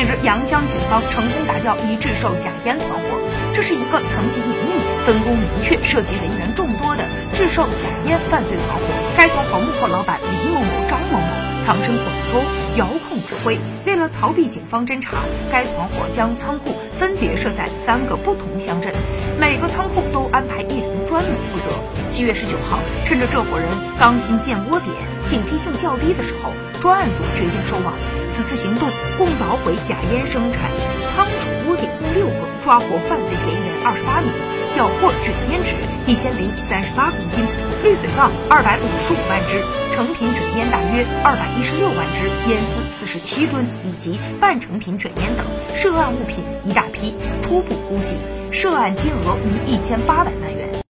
近日，阳江警方成功打掉一制售假烟团伙，这是一个层级隐秘、分工明确、涉及人员众多的制售假烟犯罪团伙。该团伙幕后老板李某某、张某某藏身广州，遥控指挥。为了逃避警方侦查，该团伙将仓库分别设在三个不同乡镇，每个仓库都安排一负责。七月十九号，趁着这伙人刚新建窝点、警惕性较低的时候，专案组决定收网。此次行动共捣毁假烟生产仓储窝点共六个，抓获犯罪嫌疑人二十八名，缴获卷烟纸一千零三十八公斤，滤嘴棒二百五十五万支，成品卷烟大约二百一十六万支，烟丝四十七吨，以及半成品卷烟等涉案物品一大批。初步估计，涉案金额逾一千八百万元。